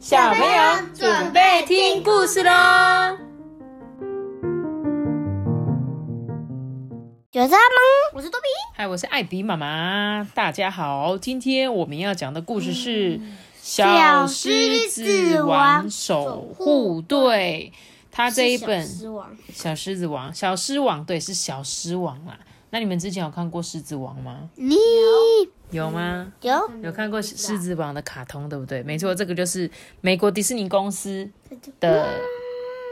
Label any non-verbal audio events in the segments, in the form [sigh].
小朋友准备听故事喽！有他吗？我是多比，嗨，我是艾比妈妈。大家好，今天我们要讲的故事是《小狮子王守护队》。他这一本《小狮子王》，小狮王对是小狮王啦。那你们之前有看过《狮子王》吗？你有吗？有有看过《狮子王》的卡通，对不对？没错，这个就是美国迪士尼公司的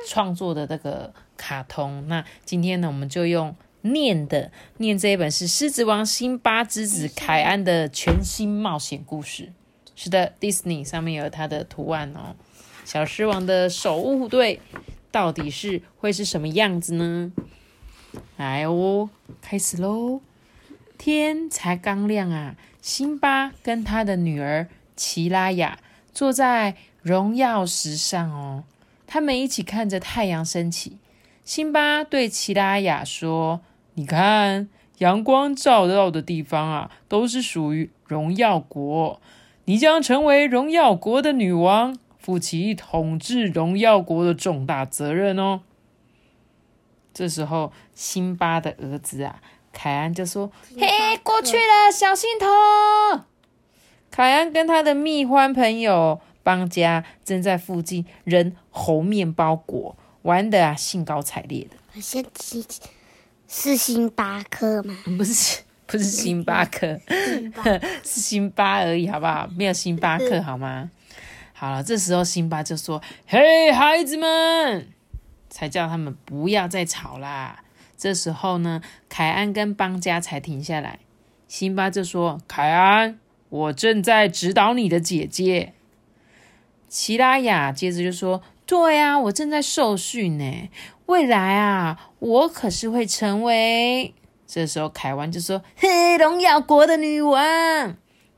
创作的这个卡通。那今天呢，我们就用念的念这一本是《狮子王》辛巴之子凯安的全新冒险故事。是的，Disney 上面有它的图案哦。小狮王的守护队到底是会是什么样子呢？来哦，开始喽！天才刚亮啊，辛巴跟他的女儿奇拉雅坐在荣耀石上哦，他们一起看着太阳升起。辛巴对奇拉雅说：“你看，阳光照到的地方啊，都是属于荣耀国。你将成为荣耀国的女王，负起统治荣耀国的重大责任哦。”这时候，辛巴的儿子啊。凯安就说：“嘿，过去了，小心头。”凯安跟他的蜜獾朋友邦家正在附近扔猴面包果，玩的啊兴高采烈的。是是星巴克吗？不是，不是星巴克，是星巴而已，好不好？没有星巴克，好吗？好了，这时候辛巴就说：“嘿，孩子们，才叫他们不要再吵啦。”这时候呢，凯安跟邦家才停下来。辛巴就说：“凯安，我正在指导你的姐姐。”奇拉雅接着就说：“对啊，我正在受训呢。未来啊，我可是会成为……”这时候凯安就说：“嘿，荣耀国的女王。”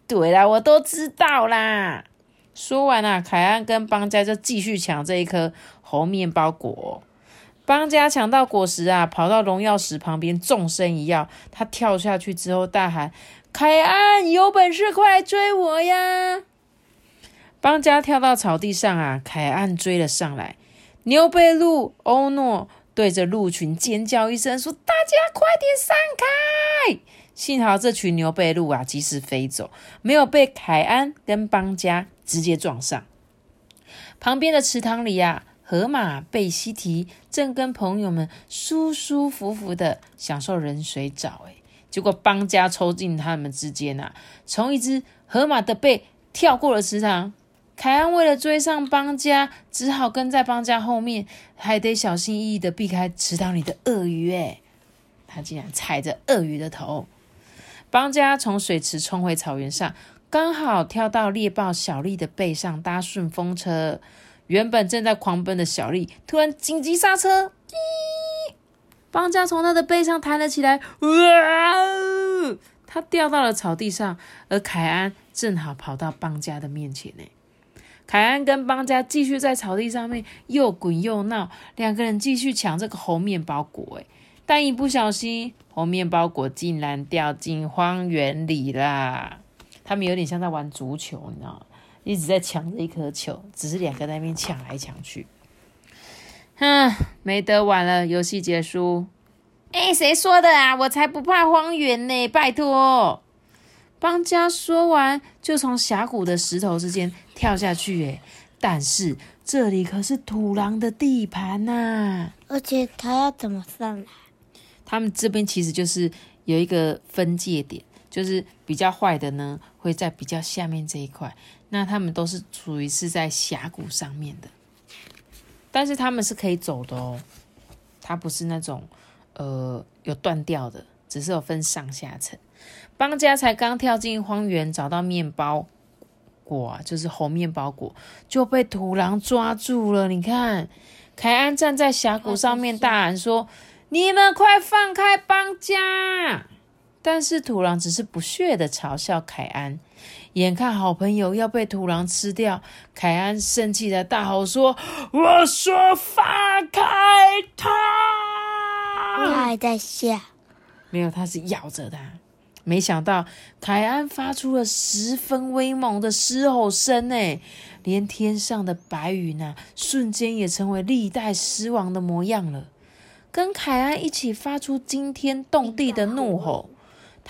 对啦，我都知道啦。说完啊，凯安跟邦家就继续抢这一颗猴面包果。邦家抢到果实啊，跑到荣耀石旁边，纵身一跃，他跳下去之后大喊：“凯安，有本事快来追我呀！”邦家跳到草地上啊，凯安追了上来。牛背鹿欧诺对着鹿群尖叫一声，说：“大家快点散开！”幸好这群牛背鹿啊，及时飞走，没有被凯安跟邦家直接撞上。旁边的池塘里呀。河马贝西提正跟朋友们舒舒服服的享受人水澡，哎，结果邦家抽进他们之间啊，从一只河马的背跳过了池塘。凯安为了追上邦家，只好跟在邦家后面，还得小心翼翼的避开池塘里的鳄鱼，哎，他竟然踩着鳄鱼的头。邦家从水池冲回草原上，刚好跳到猎豹小丽的背上搭顺风车。原本正在狂奔的小丽突然紧急刹车，邦家从他的背上弹了起来，哇！他掉到了草地上，而凯安正好跑到邦家的面前呢。凯安跟邦家继续在草地上面又滚又闹，两个人继续抢这个红面包果，哎，但一不小心，红面包果竟然掉进荒原里啦。他们有点像在玩足球，你知道吗？一直在抢着一颗球，只是两个在那边抢来抢去。哼，没得玩了，游戏结束。哎，谁说的啊？我才不怕荒原呢！拜托。邦家说完，就从峡谷的石头之间跳下去。哎，但是这里可是土狼的地盘呐！而且他要怎么上来？他们这边其实就是有一个分界点。就是比较坏的呢，会在比较下面这一块。那他们都是属于是在峡谷上面的，但是他们是可以走的哦。它不是那种呃有断掉的，只是有分上下层。邦家才刚跳进荒原，找到面包果，就是红面包果，就被土狼抓住了。你看，凯安站在峡谷上面大喊说：“你们快放开邦家！”但是土狼只是不屑的嘲笑凯安，眼看好朋友要被土狼吃掉，凯安生气的大吼说：“我说放开他！”他还在笑，没有，他是咬着他。没想到凯安发出了十分威猛的狮吼声，呢，连天上的白云啊，瞬间也成为历代狮王的模样了，跟凯安一起发出惊天动地的怒吼。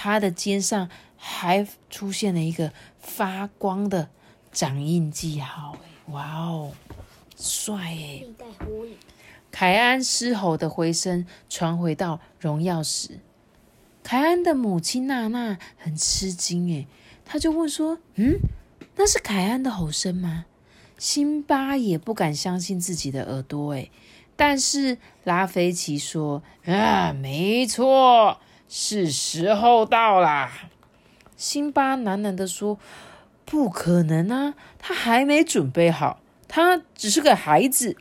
他的肩上还出现了一个发光的掌印记号，哇哦，帅哎！历代火影。凯安狮吼的回声传回到荣耀时，凯安的母亲娜娜很吃惊诶，她就问说：“嗯，那是凯安的吼声吗？”辛巴也不敢相信自己的耳朵哎，但是拉菲奇说：“啊，没错，是时候到啦。”辛巴喃喃地说：“不可能啊，他还没准备好，他只是个孩子。”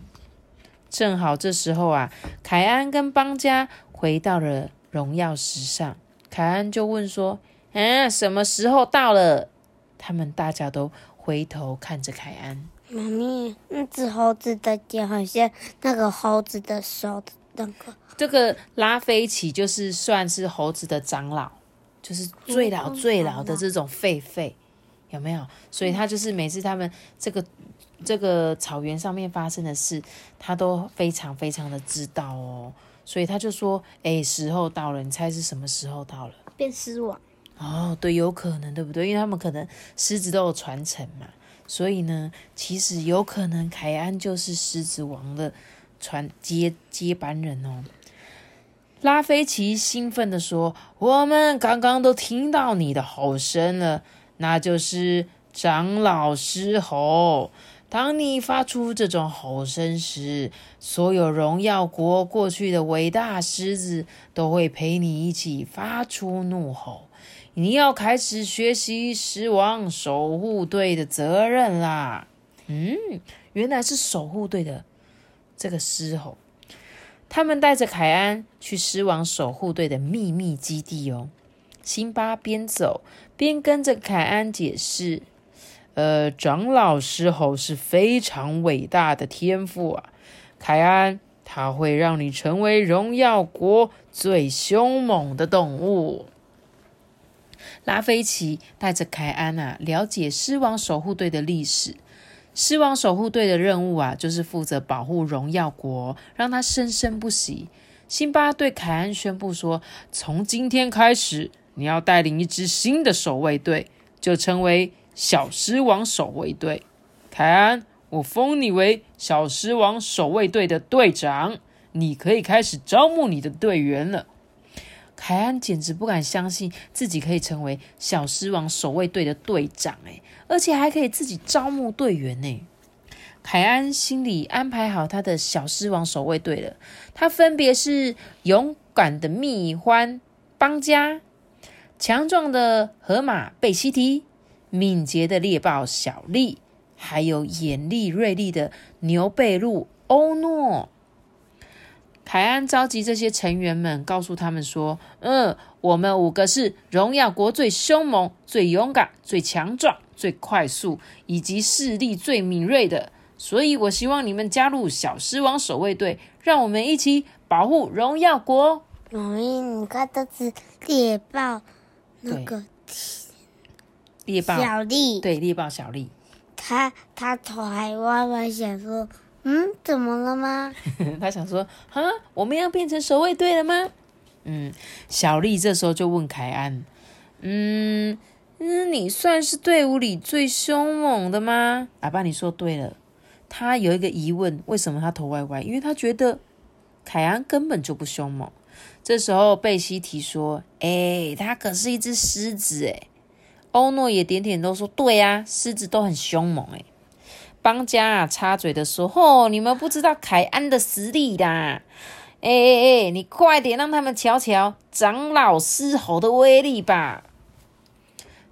正好这时候啊，凯安跟邦家回到了荣耀石上。凯安就问说：“嗯，什么时候到了？”他们大家都回头看着凯安。妈咪，那只猴子的脚好像那个猴子的手的那个。这个拉菲奇就是算是猴子的长老，就是最老最老的这种狒狒，有没有？所以他就是每次他们这个。这个草原上面发生的事，他都非常非常的知道哦，所以他就说：“哎，时候到了，你猜是什么时候到了？”变狮王哦，对，有可能，对不对？因为他们可能狮子都有传承嘛，所以呢，其实有可能凯安就是狮子王的传接接班人哦。拉菲奇兴奋的说：“我们刚刚都听到你的吼声了，那就是长老狮吼。”当你发出这种吼声时，所有荣耀国过去的伟大狮子都会陪你一起发出怒吼。你要开始学习狮王守护队的责任啦！嗯，原来是守护队的这个狮吼。他们带着凯安去狮王守护队的秘密基地哦。辛巴边走边跟着凯安解释。呃，长老狮吼是非常伟大的天赋啊，凯安，它会让你成为荣耀国最凶猛的动物。拉菲奇带着凯安啊，了解狮王守护队的历史。狮王守护队的任务啊，就是负责保护荣耀国，让他生生不息。辛巴对凯恩宣布说：“从今天开始，你要带领一支新的守卫队，就成为。”小狮王守卫队，凯安，我封你为小狮王守卫队的队长，你可以开始招募你的队员了。凯安简直不敢相信自己可以成为小狮王守卫队的队长，诶，而且还可以自己招募队员呢。凯安心里安排好他的小狮王守卫队了，他分别是勇敢的蜜獾邦加，强壮的河马贝西提。敏捷的猎豹小丽，还有眼力锐利的牛背鹿欧诺。凯安召集这些成员们，告诉他们说：“嗯，我们五个是荣耀国最凶猛、最勇敢、最强壮、最快速，以及视力最敏锐的。所以，我希望你们加入小狮王守卫队，让我们一起保护荣耀国。”容易，你看，这只猎豹，那个。猎豹小丽，对猎豹小丽，他他头还弯弯，想说，嗯，怎么了吗？[laughs] 他想说，啊，我们要变成守卫队了吗？嗯，小丽这时候就问凯安，嗯嗯，你算是队伍里最凶猛的吗？阿爸，你说对了。他有一个疑问，为什么他头歪歪？因为他觉得凯安根本就不凶猛。这时候贝西提说，哎，他可是一只狮子，哎。欧诺也点点头说：“对呀，狮子都很凶猛。”哎，邦家啊插嘴的说：“吼，你们不知道凯安的实力啦！哎哎哎，你快点让他们瞧瞧长老狮吼的威力吧！”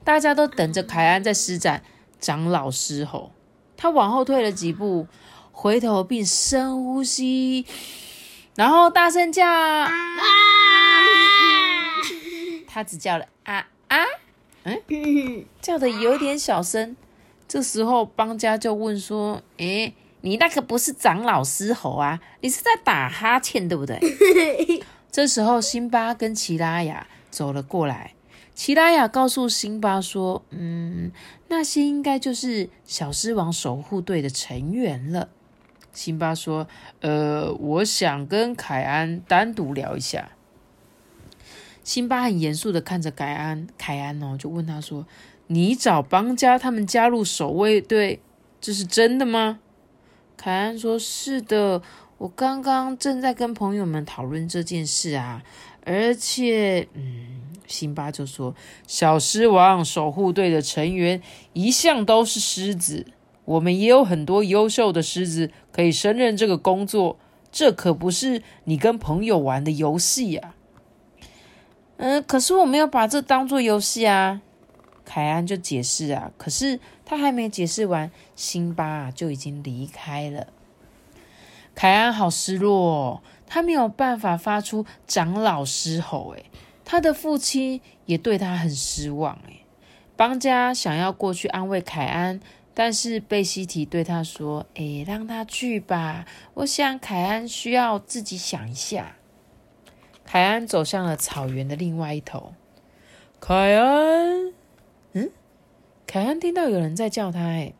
大家都等着凯安在施展长老狮吼。他往后退了几步，回头并深呼吸，然后大声叫：“啊！”他只叫了“啊啊”。嗯，叫的有点小声。这时候邦家就问说：“哎，你那个不是长老狮吼啊？你是在打哈欠对不对？” [laughs] 这时候辛巴跟奇拉雅走了过来。奇拉雅告诉辛巴说：“嗯，那些应该就是小狮王守护队的成员了。”辛巴说：“呃，我想跟凯安单独聊一下。”辛巴很严肃的看着凯安，凯安哦，就问他说：“你找邦家他们加入守卫队，这是真的吗？”凯安说：“是的，我刚刚正在跟朋友们讨论这件事啊，而且，嗯。”辛巴就说：“小狮王守护队的成员一向都是狮子，我们也有很多优秀的狮子可以胜任这个工作。这可不是你跟朋友玩的游戏呀。”嗯，可是我没有把这当做游戏啊。凯安就解释啊，可是他还没解释完，辛巴就已经离开了。凯安好失落哦，他没有办法发出长老狮吼，诶他的父亲也对他很失望，诶邦家想要过去安慰凯安，但是贝西提对他说：“诶让他去吧，我想凯安需要自己想一下。”凯安走向了草原的另外一头。凯安，嗯，凯安听到有人在叫他，诶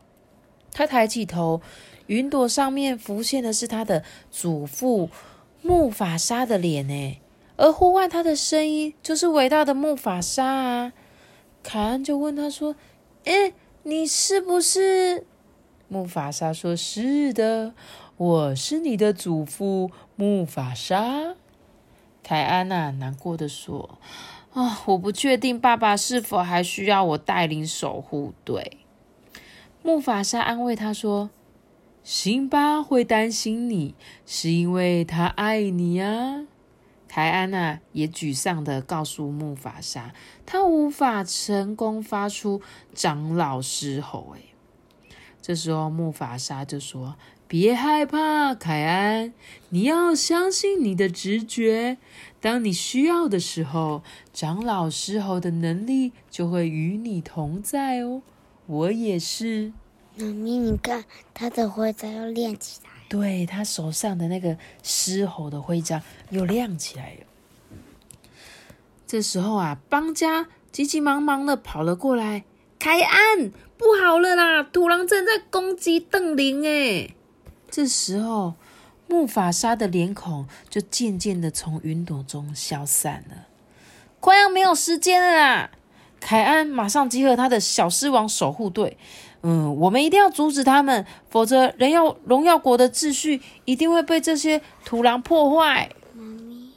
他抬起头，云朵上面浮现的是他的祖父木法沙的脸，诶而呼唤他的声音就是伟大的木法沙啊！凯恩就问他说：“诶，你是不是？”木法沙说：“是的，我是你的祖父木法沙。”凯安呐，难过的说：“啊，我不确定爸爸是否还需要我带领守护队。”木法沙安慰他说：“辛巴会担心你，是因为他爱你啊。”凯安娜也沮丧的告诉木法沙，他无法成功发出长老狮吼。哎，这时候木法沙就说：“别害怕，凯安，你要相信你的直觉。当你需要的时候，长老狮吼的能力就会与你同在哦。我也是。”妈咪，你看他的徽章又亮起来。对他手上的那个狮吼的徽章又亮起来了。这时候啊，邦家急急忙忙的跑了过来。凯安，不好了啦！土狼正在攻击邓林哎！这时候，木法沙的脸孔就渐渐的从云朵中消散了。快要没有时间了啦！凯安马上集合他的小狮王守护队。嗯，我们一定要阻止他们，否则人耀荣耀国的秩序一定会被这些土狼破坏。妈咪，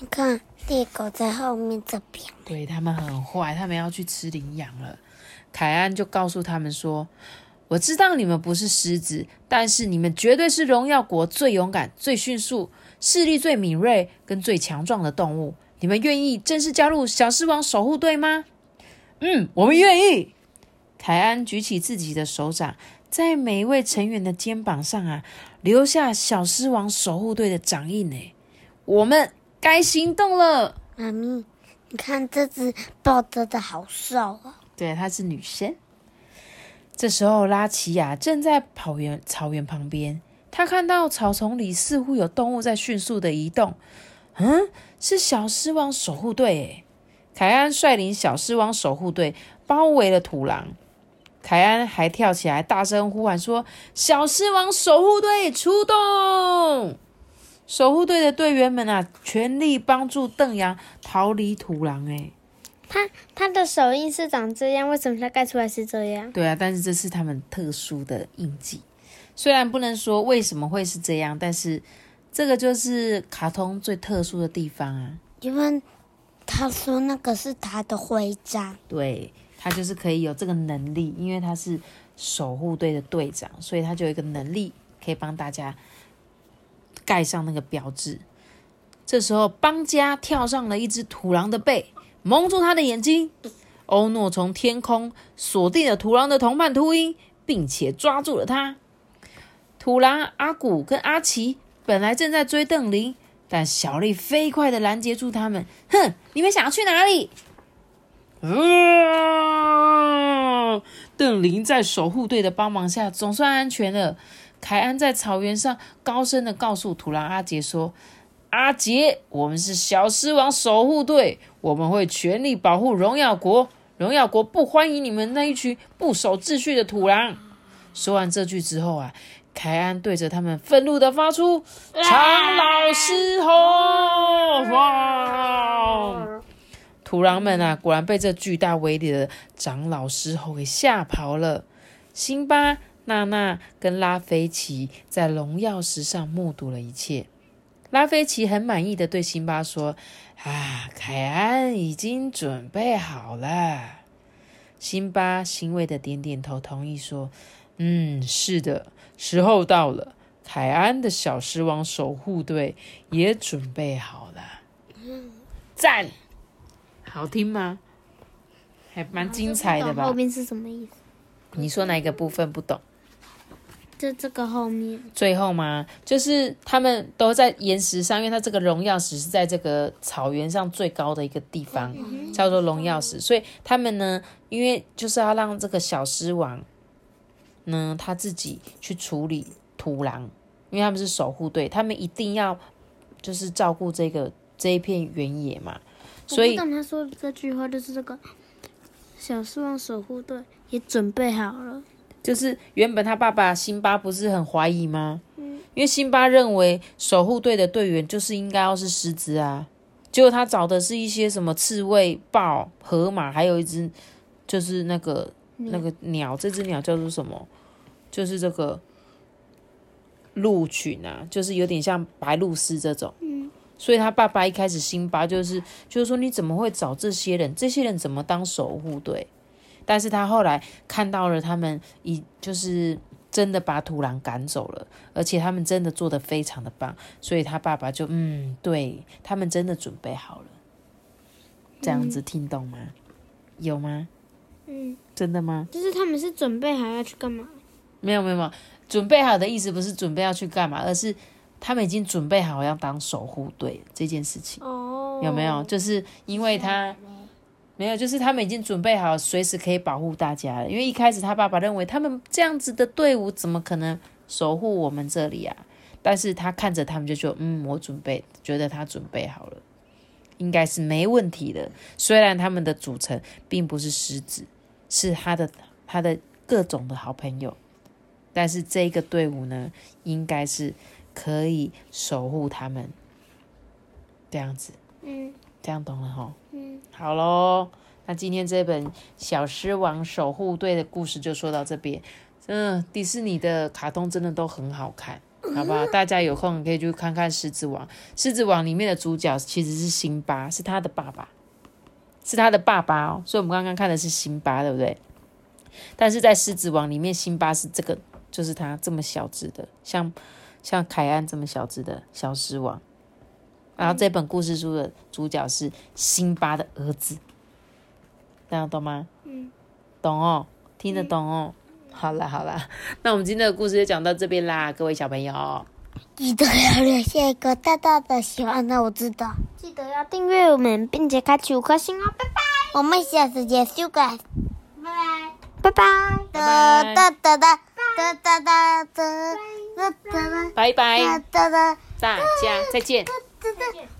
你看猎狗在后面这边，对他们很坏，他们要去吃羚羊了。凯安就告诉他们说：“我知道你们不是狮子，但是你们绝对是荣耀国最勇敢、最迅速、视力最敏锐跟最强壮的动物。你们愿意正式加入小狮王守护队吗？”“嗯，我们愿意。”凯安举起自己的手掌，在每一位成员的肩膀上啊，留下小狮王守护队的掌印。呢。我们该行动了。妈咪，你看这只抱着的好瘦啊！对，她是女生。这时候，拉奇亚正在跑原草原旁边，他看到草丛里似乎有动物在迅速的移动。嗯，是小狮王守护队。凯安率领小狮王守护队包围了土狼。凯安还跳起来，大声呼喊说：“小狮王守护队出动！”守护队的队员们啊，全力帮助邓阳逃离土狼。哎，他他的手印是长这样，为什么他盖出来是这样？对啊，但是这是他们特殊的印记。虽然不能说为什么会是这样，但是这个就是卡通最特殊的地方啊。因为他说那个是他的徽章。对。他就是可以有这个能力，因为他是守护队的队长，所以他就有一个能力可以帮大家盖上那个标志。这时候，邦家跳上了一只土狼的背，蒙住他的眼睛。欧诺从天空锁定了土狼的同伴秃鹰，并且抓住了他。土狼阿古跟阿奇本来正在追邓林，但小丽飞快的拦截住他们。哼，你们想要去哪里？啊！邓林在守护队的帮忙下，总算安全了。凯安在草原上高声的告诉土狼阿杰说：“阿杰，我们是小狮王守护队，我们会全力保护荣耀国。荣耀国不欢迎你们那一群不守秩序的土狼。”说完这句之后啊，凯安对着他们愤怒的发出“长老狮吼”！哇！土狼们啊，果然被这巨大威力的长老狮吼给吓跑了。辛巴、娜娜跟拉菲奇在荣耀石上目睹了一切。拉菲奇很满意的对辛巴说：“啊，凯安已经准备好了。”辛巴欣慰的点点头，同意说：“嗯，是的，时候到了。凯安的小狮王守护队也准备好了。”赞，好听吗？还蛮精彩的吧？后面是什么意思？你说哪一个部分不懂？就这个后面，最后吗？就是他们都在岩石上，因为它这个荣耀石是在这个草原上最高的一个地方，叫做荣耀石，所以他们呢，因为就是要让这个小狮王呢他自己去处理土狼，因为他们是守护队，他们一定要就是照顾这个这一片原野嘛，所以我不懂他说的这句话就是这个小狮王守护队也准备好了。就是原本他爸爸辛巴不是很怀疑吗？因为辛巴认为守护队的队员就是应该要是狮子啊，结果他找的是一些什么刺猬、豹、河马，还有一只就是那个那个鸟，这只鸟叫做什么？就是这个鹿群啊，就是有点像白鹭鸶这种。所以他爸爸一开始辛巴就是就是说你怎么会找这些人？这些人怎么当守护队？但是他后来看到了他们已就是真的把土狼赶走了，而且他们真的做的非常的棒，所以他爸爸就嗯，对他们真的准备好了，这样子听懂吗？有吗？嗯，真的吗？就是他们是准备好要去干嘛？没有没有没有，准备好的意思不是准备要去干嘛，而是他们已经准备好要当守护队这件事情，哦，有没有？就是因为他。没有，就是他们已经准备好，随时可以保护大家了。因为一开始他爸爸认为他们这样子的队伍怎么可能守护我们这里啊？但是他看着他们就说：“嗯，我准备，觉得他准备好了，应该是没问题的。虽然他们的组成并不是狮子，是他的他的各种的好朋友，但是这个队伍呢，应该是可以守护他们。这样子，嗯这样懂了哈。嗯，好喽，那今天这本《小狮王守护队》的故事就说到这边。嗯，迪士尼的卡通真的都很好看，好不好？大家有空可以去看看《狮子王》。《狮子王》里面的主角其实是辛巴，是他的爸爸，是他的爸爸哦。所以我们刚刚看的是辛巴，对不对？但是在《狮子王》里面，辛巴是这个，就是他这么小只的，像像凯安这么小只的小狮王。然后这本故事书的主角是辛巴的儿子，大家懂吗？嗯，懂哦，听得懂哦。好了好了，那我们今天的故事就讲到这边啦，各位小朋友。记得要留下一个大大的喜欢那，我知道。记得要订阅我们，并且开启五颗星哦，拜拜。我们下次见，See you guys，拜拜，拜拜，哒哒哒哒哒哒哒哒哒哒哒拜拜，哒哒大家再见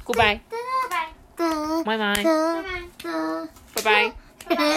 Goodbye. Bye bye.